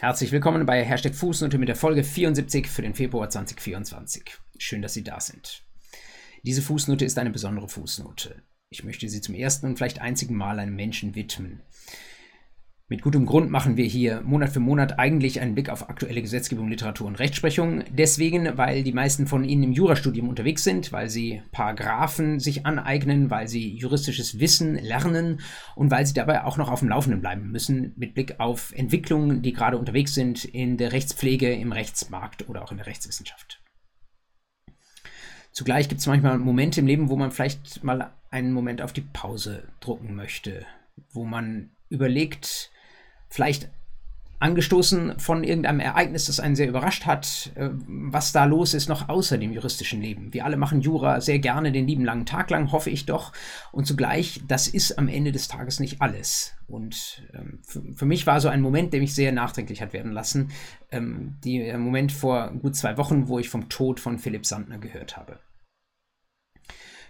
Herzlich willkommen bei Hashtag Fußnote mit der Folge 74 für den Februar 2024. Schön, dass Sie da sind. Diese Fußnote ist eine besondere Fußnote. Ich möchte sie zum ersten und vielleicht einzigen Mal einem Menschen widmen. Mit gutem Grund machen wir hier Monat für Monat eigentlich einen Blick auf aktuelle Gesetzgebung, Literatur und Rechtsprechung. Deswegen, weil die meisten von Ihnen im Jurastudium unterwegs sind, weil Sie Paragraphen sich aneignen, weil Sie juristisches Wissen lernen und weil Sie dabei auch noch auf dem Laufenden bleiben müssen mit Blick auf Entwicklungen, die gerade unterwegs sind in der Rechtspflege, im Rechtsmarkt oder auch in der Rechtswissenschaft. Zugleich gibt es manchmal Momente im Leben, wo man vielleicht mal einen Moment auf die Pause drucken möchte, wo man überlegt, vielleicht angestoßen von irgendeinem Ereignis, das einen sehr überrascht hat, äh, was da los ist noch außer dem juristischen Leben. Wir alle machen Jura sehr gerne den lieben langen Tag lang, hoffe ich doch. Und zugleich, das ist am Ende des Tages nicht alles. Und ähm, für, mich war so ein Moment, der mich sehr nachdenklich hat werden lassen, ähm, der Moment vor gut zwei Wochen, wo ich vom Tod von Philipp Sandner gehört habe.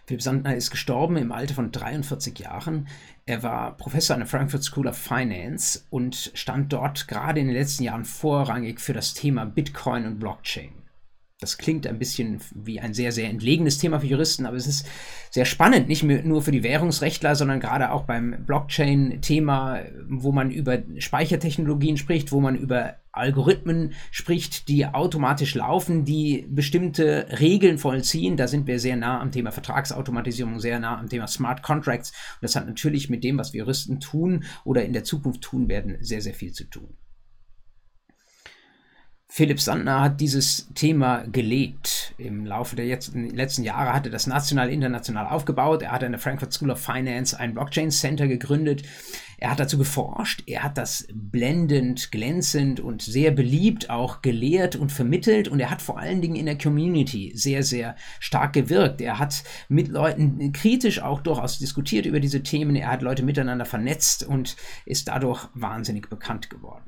Philipp Sandner ist gestorben im Alter von 43 Jahren. Er war Professor an der Frankfurt School of Finance und stand dort gerade in den letzten Jahren vorrangig für das Thema Bitcoin und Blockchain. Das klingt ein bisschen wie ein sehr, sehr entlegenes Thema für Juristen, aber es ist sehr spannend, nicht nur für die Währungsrechtler, sondern gerade auch beim Blockchain-Thema, wo man über Speichertechnologien spricht, wo man über Algorithmen spricht, die automatisch laufen, die bestimmte Regeln vollziehen. Da sind wir sehr nah am Thema Vertragsautomatisierung, sehr nah am Thema Smart Contracts. Und das hat natürlich mit dem, was wir Juristen tun oder in der Zukunft tun werden, sehr, sehr viel zu tun. Philipp Sandner hat dieses Thema gelebt. Im Laufe der letzten Jahre hat er das national, international aufgebaut. Er hat an der Frankfurt School of Finance ein Blockchain Center gegründet. Er hat dazu geforscht. Er hat das blendend, glänzend und sehr beliebt auch gelehrt und vermittelt. Und er hat vor allen Dingen in der Community sehr, sehr stark gewirkt. Er hat mit Leuten kritisch auch durchaus diskutiert über diese Themen. Er hat Leute miteinander vernetzt und ist dadurch wahnsinnig bekannt geworden.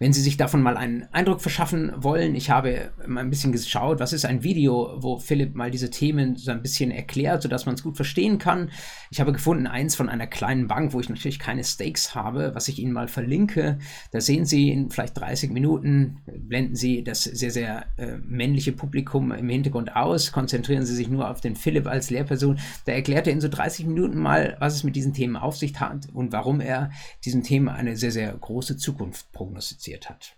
Wenn Sie sich davon mal einen Eindruck verschaffen wollen, ich habe mal ein bisschen geschaut, was ist ein Video, wo Philipp mal diese Themen so ein bisschen erklärt, sodass man es gut verstehen kann. Ich habe gefunden eins von einer kleinen Bank, wo ich natürlich keine Stakes habe, was ich Ihnen mal verlinke. Da sehen Sie in vielleicht 30 Minuten, blenden Sie das sehr, sehr äh, männliche Publikum im Hintergrund aus, konzentrieren Sie sich nur auf den Philipp als Lehrperson. Da erklärt er in so 30 Minuten mal, was es mit diesen Themen auf sich hat und warum er diesen Themen eine sehr, sehr große Zukunft prognostiziert produziert hat.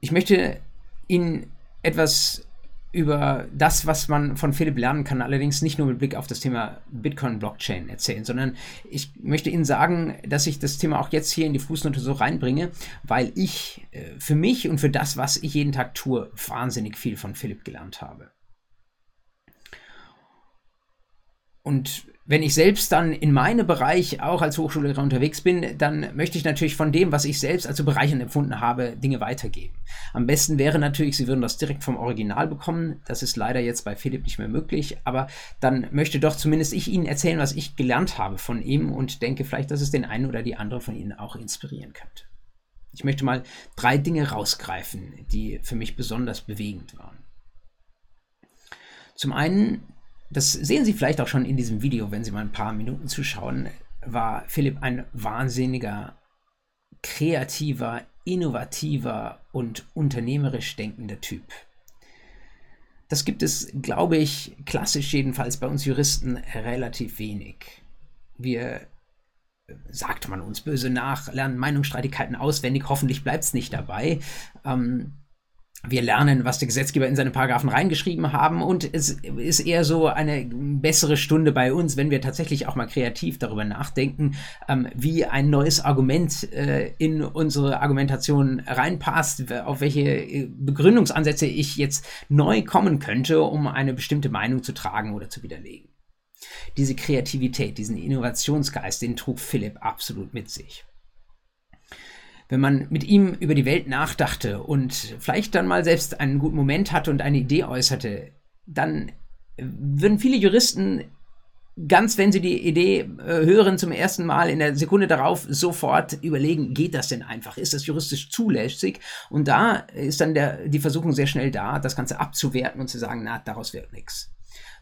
Ich möchte Ihnen etwas über das, was man von Philipp lernen kann, allerdings nicht nur mit Blick auf das Thema Bitcoin-Blockchain erzählen, sondern ich möchte Ihnen sagen, dass ich das Thema auch jetzt hier in die Fußnote so reinbringe, weil ich äh, für mich und für das, was ich jeden Tag tue, wahnsinnig viel von Philipp gelernt habe. Und wenn ich selbst dann in meinem Bereich auch als Hochschullehrer unterwegs bin, dann möchte ich natürlich von dem, was ich selbst als bereichernd empfunden habe, Dinge weitergeben. Am besten wäre natürlich, Sie würden das direkt vom Original bekommen. Das ist leider jetzt bei Philipp nicht mehr möglich, aber dann möchte doch zumindest ich Ihnen erzählen, was ich gelernt habe von ihm und denke vielleicht, dass es den einen oder die andere von Ihnen auch inspirieren könnte. Ich möchte mal drei Dinge rausgreifen, die für mich besonders bewegend waren. Zum einen das sehen Sie vielleicht auch schon in diesem Video, wenn Sie mal ein paar Minuten zuschauen, war Philipp ein wahnsinniger, kreativer, innovativer und unternehmerisch denkender Typ. Das gibt es, glaube ich, klassisch jedenfalls bei uns Juristen relativ wenig. Wir, sagt man uns böse nach, lernen Meinungsstreitigkeiten auswendig, hoffentlich bleibt es nicht dabei. Ähm, wir lernen, was der Gesetzgeber in seine Paragraphen reingeschrieben haben und es ist eher so eine bessere Stunde bei uns, wenn wir tatsächlich auch mal kreativ darüber nachdenken, ähm, wie ein neues Argument äh, in unsere Argumentation reinpasst, auf welche äh, Begründungsansätze ich jetzt neu kommen könnte, um eine bestimmte Meinung zu tragen oder zu widerlegen. Diese Kreativität, diesen Innovationsgeist, den trug Philipp absolut mit sich wenn man mit ihm über die Welt nachdachte und vielleicht dann mal selbst einen guten Moment hatte und eine Idee äußerte, dann würden viele Juristen ganz, wenn sie die Idee äh, hören zum ersten Mal in der Sekunde darauf sofort überlegen, geht das denn einfach? Ist das juristisch zulässig? Und da ist dann der, die Versuchung sehr schnell da, das Ganze abzuwerten und zu sagen, na, daraus wird nichts.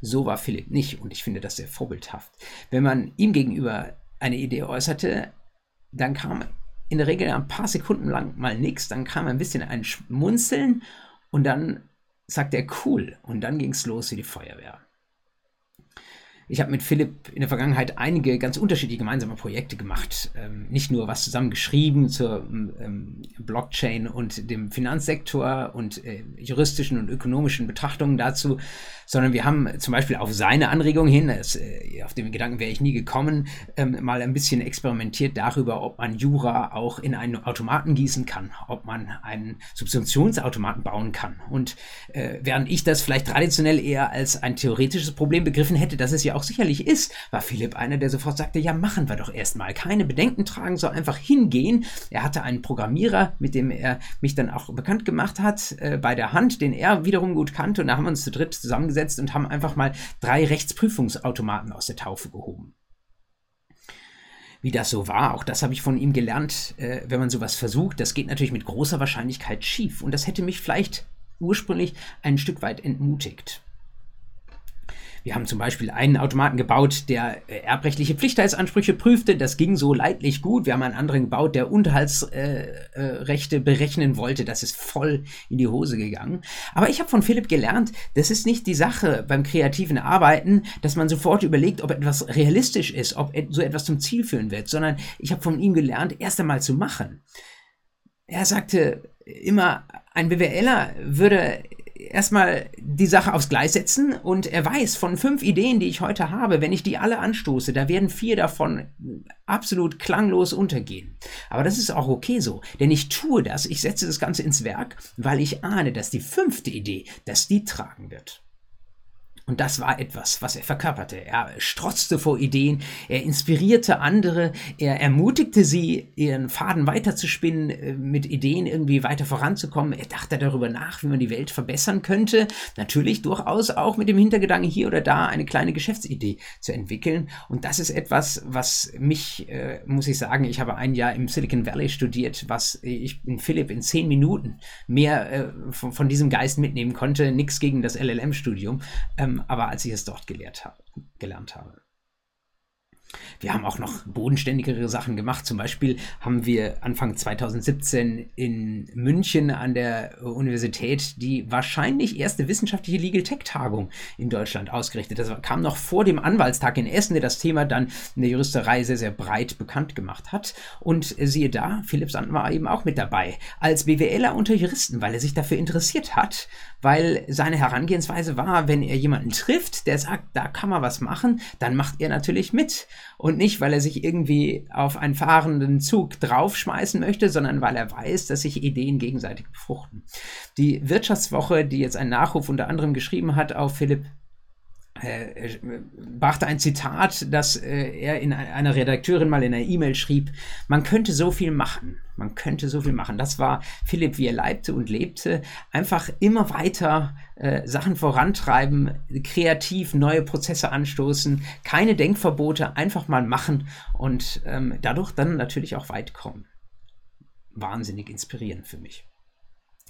So war Philipp nicht und ich finde das sehr vorbildhaft. Wenn man ihm gegenüber eine Idee äußerte, dann kam in der Regel ein paar Sekunden lang mal nichts, dann kam ein bisschen ein Schmunzeln und dann sagt er cool und dann ging es los wie die Feuerwehr. Ich habe mit Philipp in der Vergangenheit einige ganz unterschiedliche gemeinsame Projekte gemacht. Ähm, nicht nur was zusammen geschrieben zur ähm, Blockchain und dem Finanzsektor und äh, juristischen und ökonomischen Betrachtungen dazu, sondern wir haben zum Beispiel auf seine Anregung hin, das, äh, auf den Gedanken wäre ich nie gekommen, ähm, mal ein bisschen experimentiert darüber, ob man Jura auch in einen Automaten gießen kann, ob man einen Substitutionsautomaten bauen kann. Und äh, während ich das vielleicht traditionell eher als ein theoretisches Problem begriffen hätte, dass es ja auch auch sicherlich ist, war Philipp einer, der sofort sagte, ja, machen wir doch erstmal. Keine Bedenken tragen, so einfach hingehen. Er hatte einen Programmierer, mit dem er mich dann auch bekannt gemacht hat, äh, bei der Hand, den er wiederum gut kannte. Und da haben wir uns zu dritt zusammengesetzt und haben einfach mal drei Rechtsprüfungsautomaten aus der Taufe gehoben wie das so war. Auch das habe ich von ihm gelernt. Äh, wenn man sowas versucht, das geht natürlich mit großer Wahrscheinlichkeit schief. Und das hätte mich vielleicht ursprünglich ein Stück weit entmutigt. Wir haben zum Beispiel einen Automaten gebaut, der äh, erbrechtliche Pflichtheitsansprüche prüfte. Das ging so leidlich gut. Wir haben einen anderen gebaut, der Unterhaltsrechte äh, äh, berechnen wollte. Das ist voll in die Hose gegangen. Aber ich habe von Philipp gelernt, das ist nicht die Sache beim kreativen Arbeiten, dass man sofort überlegt, ob etwas realistisch ist, ob so etwas zum Ziel führen wird, sondern ich habe von ihm gelernt, erst einmal zu machen. Er sagte immer, ein BWLer würde erstmal die Sache aufs Gleis setzen und er weiß von fünf Ideen, die ich heute habe, wenn ich die alle anstoße, da werden vier davon absolut klanglos untergehen. Aber das ist auch okay so, denn ich tue das, ich setze das Ganze ins Werk, weil ich ahne, dass die fünfte Idee, dass die tragen wird. Und das war etwas, was er verkörperte. Er strotzte vor Ideen, er inspirierte andere, er ermutigte sie, ihren Faden weiterzuspinnen, äh, mit Ideen irgendwie weiter voranzukommen. Er dachte darüber nach, wie man die Welt verbessern könnte. Natürlich durchaus auch mit dem Hintergedanken, hier oder da eine kleine Geschäftsidee zu entwickeln. Und das ist etwas, was mich, äh, muss ich sagen, ich habe ein Jahr im Silicon Valley studiert, was ich in Philipp in zehn Minuten mehr äh, von, von, diesem Geist mitnehmen konnte. Nichts gegen das LLM-Studium. Ähm, aber als ich es dort gelehrt habe, gelernt habe. Wir haben auch noch bodenständigere Sachen gemacht. Zum Beispiel haben wir Anfang 2017 in München an der Universität die wahrscheinlich erste wissenschaftliche Legal Tech Tagung in Deutschland ausgerichtet. Das kam noch vor dem Anwaltstag in Essen, der das Thema dann in der Juristerei sehr, sehr breit bekannt gemacht hat. Und siehe da, Philipp Sand war eben auch mit dabei. Als BWLer unter Juristen, weil er sich dafür interessiert hat, weil seine Herangehensweise war, wenn er jemanden trifft, der sagt, da kann man was machen, dann macht er natürlich mit und nicht, weil er sich irgendwie auf einen fahrenden Zug draufschmeißen möchte, sondern weil er weiß, dass sich Ideen gegenseitig befruchten. Die Wirtschaftswoche, die jetzt einen Nachruf unter anderem geschrieben hat auf Philipp äh, brachte ein Zitat, das äh, er in einer Redakteurin mal in einer E-Mail schrieb, man könnte so viel machen, man könnte so viel machen. Das war Philipp, wie er leibte und lebte, einfach immer weiter äh, Sachen vorantreiben, kreativ neue Prozesse anstoßen, keine Denkverbote, einfach mal machen und ähm, dadurch dann natürlich auch weit kommen. Wahnsinnig inspirierend für mich.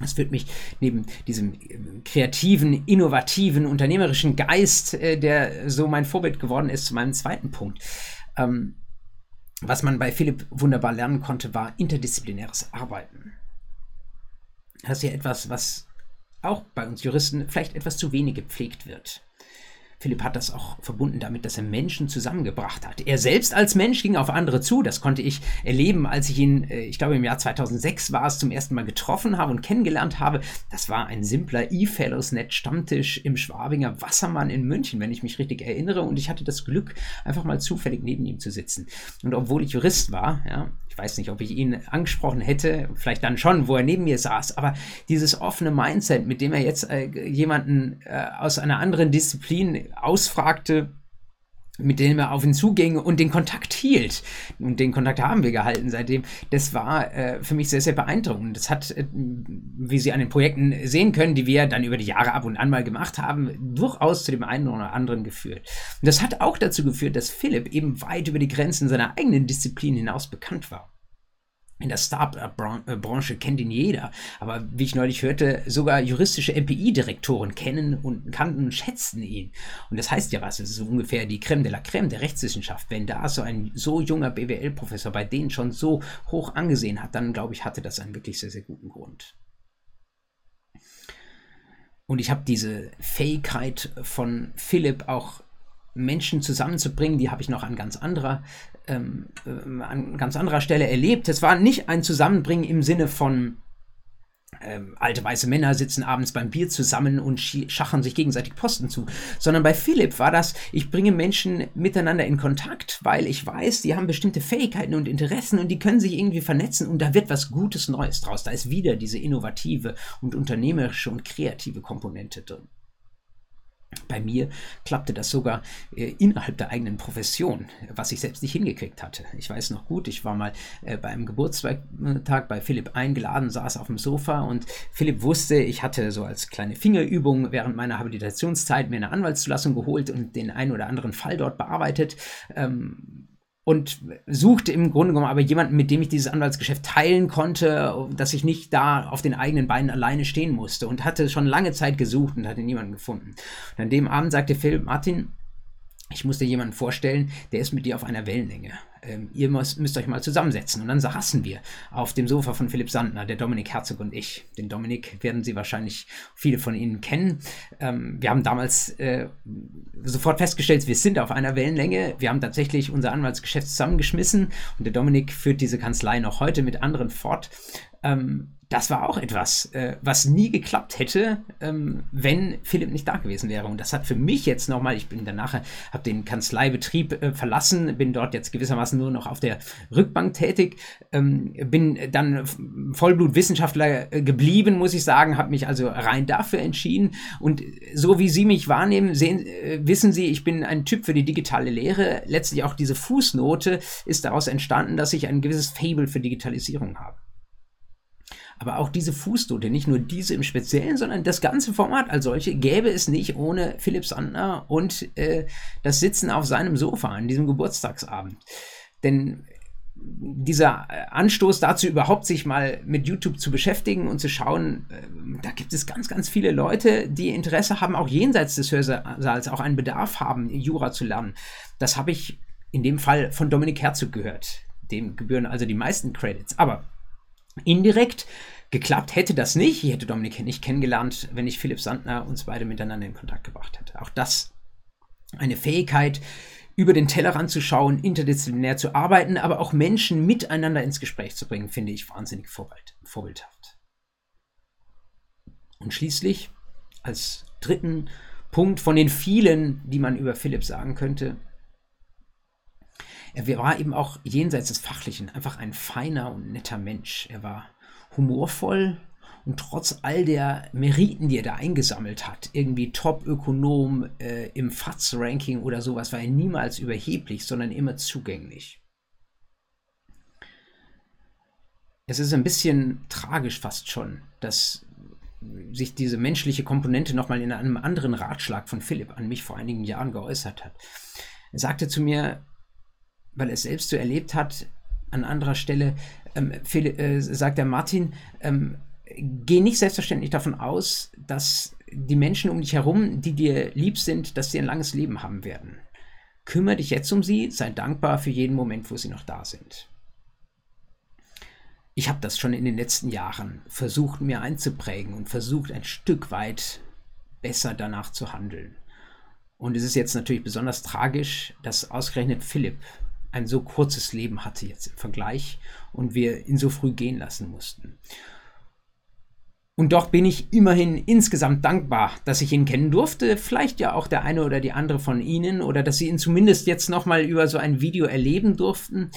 Das führt mich neben diesem ähm, kreativen, innovativen, unternehmerischen Geist, äh, der so mein Vorbild geworden ist, zu meinem zweiten Punkt. Ähm, was man bei Philipp wunderbar lernen konnte, war interdisziplinäres Arbeiten. Das ist ja etwas, was auch bei uns Juristen vielleicht etwas zu wenig gepflegt wird. Philipp hat das auch verbunden damit, dass er Menschen zusammengebracht hat. Er selbst als Mensch ging auf andere zu. Das konnte ich erleben, als ich ihn, äh, ich glaube im Jahr 2006 war es, zum ersten Mal getroffen habe und kennengelernt habe. Das war ein simpler E-Fellows-Net Stammtisch im Schwabinger Wassermann in München, wenn ich mich richtig erinnere. Und ich hatte das Glück, einfach mal zufällig neben ihm zu sitzen. Und obwohl ich Jurist war, ja, ich weiß nicht, ob ich ihn angesprochen hätte, vielleicht dann schon, wo er neben mir saß, aber dieses offene Mindset, mit dem er jetzt äh, jemanden äh, aus einer anderen Disziplin ausfragte, mit dem er auf ihn zuging und den Kontakt hielt. Und den Kontakt haben wir gehalten seitdem. Das war äh, für mich sehr, sehr beeindruckend. Das hat, äh, wie Sie an den Projekten sehen können, die wir dann über die Jahre ab und an mal gemacht haben, durchaus zu dem einen oder anderen geführt. Und das hat auch dazu geführt, dass Philipp eben weit über die Grenzen seiner eigenen Disziplin hinaus bekannt war. In der Startup-Branche kennt ihn jeder, aber wie ich neulich hörte, sogar juristische MPI-Direktoren kennen und kannten und schätzten ihn. Und das heißt ja was, es ist ungefähr die Creme de la Creme der Rechtswissenschaft. Wenn da so ein so junger BWL-Professor bei denen schon so hoch angesehen hat, dann glaube ich, hatte das einen wirklich sehr, sehr guten Grund. Und ich habe diese Fähigkeit von Philipp auch Menschen zusammenzubringen, die habe ich noch an ganz anderer ähm, äh, an ganz anderer Stelle erlebt. Es war nicht ein Zusammenbringen im Sinne von ähm, alte weiße Männer sitzen abends beim Bier zusammen und schachern sich gegenseitig Posten zu, sondern bei Philipp war das, ich bringe Menschen miteinander in Kontakt, weil ich weiß, die haben bestimmte Fähigkeiten und Interessen und die können sich irgendwie vernetzen und da wird was Gutes Neues draus. Da ist wieder diese innovative und unternehmerische und kreative Komponente drin. Bei mir klappte das sogar äh, innerhalb der eigenen Profession, was ich selbst nicht hingekriegt hatte. Ich weiß noch gut, ich war mal äh, bei Geburtstag bei Philipp eingeladen, saß auf dem Sofa und Philipp wusste, ich hatte so als kleine Fingerübung während meiner Habilitationszeit mir eine Anwaltszulassung geholt und den einen oder anderen Fall dort bearbeitet. Ähm, und suchte im Grunde genommen aber jemanden, mit dem ich dieses Anwaltsgeschäft teilen konnte, dass ich nicht da auf den eigenen Beinen alleine stehen musste und hatte schon lange Zeit gesucht und hatte niemanden gefunden. Und an dem Abend sagte Phil, Martin, ich muss dir jemanden vorstellen, der ist mit dir auf einer Wellenlänge. Ähm, ihr müsst, müsst, euch mal zusammensetzen. Und dann saßen wir auf dem Sofa von Philipp Sandner, der Dominik Herzog und ich. Den Dominik werden Sie wahrscheinlich viele von Ihnen kennen. Ähm, wir haben damals äh, sofort festgestellt, wir sind auf einer Wellenlänge. Wir haben tatsächlich unser Anwaltsgeschäft zusammengeschmissen und der Dominik führt diese Kanzlei noch heute mit anderen fort. Ähm, das war auch etwas, äh, was nie geklappt hätte, ähm, wenn Philipp nicht da gewesen wäre. Und das hat für mich jetzt nochmal, ich bin danach, habe den Kanzleibetrieb äh, verlassen, bin dort jetzt gewissermaßen nur noch auf der Rückbank tätig, ähm, bin dann Vollblutwissenschaftler äh, geblieben, muss ich sagen, habe mich also rein dafür entschieden. Und so wie Sie mich wahrnehmen, sehen, äh, wissen Sie, ich bin ein Typ für die digitale Lehre. Letztlich auch diese Fußnote ist daraus entstanden, dass ich ein gewisses Fable für Digitalisierung habe. Aber auch diese Fußnote, nicht nur diese im Speziellen, sondern das ganze Format als solche, gäbe es nicht ohne Philipp Sandner und äh, das Sitzen auf seinem Sofa an diesem Geburtstagsabend. Denn dieser Anstoß dazu, überhaupt sich mal mit YouTube zu beschäftigen und zu schauen, äh, da gibt es ganz, ganz viele Leute, die Interesse haben, auch jenseits des Hörsaals, auch einen Bedarf haben, Jura zu lernen. Das habe ich in dem Fall von Dominik Herzog gehört. Dem gebühren also die meisten Credits. Aber Indirekt geklappt hätte das nicht. Ich hätte Dominik nicht kennengelernt, wenn ich Philipp Sandner uns beide miteinander in Kontakt gebracht hätte. Auch das eine Fähigkeit, über den Tellerrand zu schauen, interdisziplinär zu arbeiten, aber auch Menschen miteinander ins Gespräch zu bringen, finde ich wahnsinnig vorbild, vorbildhaft. Und schließlich als dritten Punkt von den vielen, die man über Philipp sagen könnte, er war eben auch jenseits des Fachlichen einfach ein feiner und netter Mensch. Er war humorvoll und trotz all der Meriten, die er da eingesammelt hat, irgendwie Top-Ökonom äh, im FATS-Ranking oder sowas, war er niemals überheblich, sondern immer zugänglich. Es ist ein bisschen tragisch fast schon, dass sich diese menschliche Komponente nochmal in einem anderen Ratschlag von Philipp an mich vor einigen Jahren geäußert hat. Er sagte zu mir, weil er es selbst so erlebt hat, an anderer Stelle, ähm, äh, sagt der Martin, ähm, geh nicht selbstverständlich davon aus, dass die Menschen um dich herum, die dir lieb sind, dass sie ein langes Leben haben werden. Kümmere dich jetzt um sie, sei dankbar für jeden Moment, wo sie noch da sind. Ich habe das schon in den letzten Jahren versucht, mir einzuprägen und versucht, ein Stück weit besser danach zu handeln. Und es ist jetzt natürlich besonders tragisch, dass ausgerechnet Philipp ein so kurzes Leben hatte jetzt im Vergleich und wir ihn so früh gehen lassen mussten. Und doch bin ich immerhin insgesamt dankbar, dass ich ihn kennen durfte. Vielleicht ja auch der eine oder die andere von Ihnen oder dass Sie ihn zumindest jetzt nochmal über so ein Video erleben durften.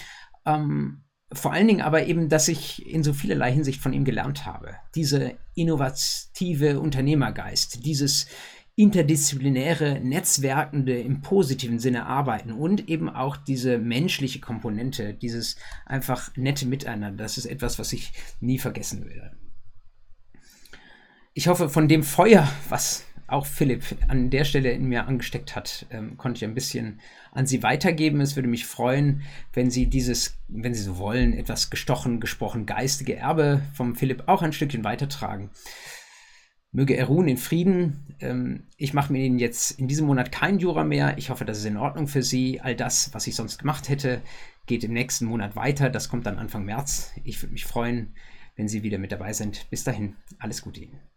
Ähm, vor allen Dingen aber eben, dass ich in so vielerlei Hinsicht von ihm gelernt habe. Diese innovative Unternehmergeist, dieses interdisziplinäre, netzwerkende, im positiven Sinne arbeiten und eben auch diese menschliche Komponente, dieses einfach nette Miteinander. Das ist etwas, was ich nie vergessen will. Ich hoffe, von dem Feuer, was auch Philipp an der Stelle in mir angesteckt hat, ähm, konnte ich ein bisschen an Sie weitergeben. Es würde mich freuen, wenn Sie dieses, wenn Sie so wollen, etwas gestochen, gesprochen, geistige Erbe vom Philipp auch ein Stückchen weitertragen. Möge er ruhen in Frieden. Ähm, ich mache mir jetzt in diesem Monat kein Jura mehr. Ich hoffe, das ist in Ordnung für Sie. All das, was ich sonst gemacht hätte, geht im nächsten Monat weiter. Das kommt dann Anfang März. Ich würde mich freuen, wenn Sie wieder mit dabei sind. Bis dahin, alles Gute Ihnen.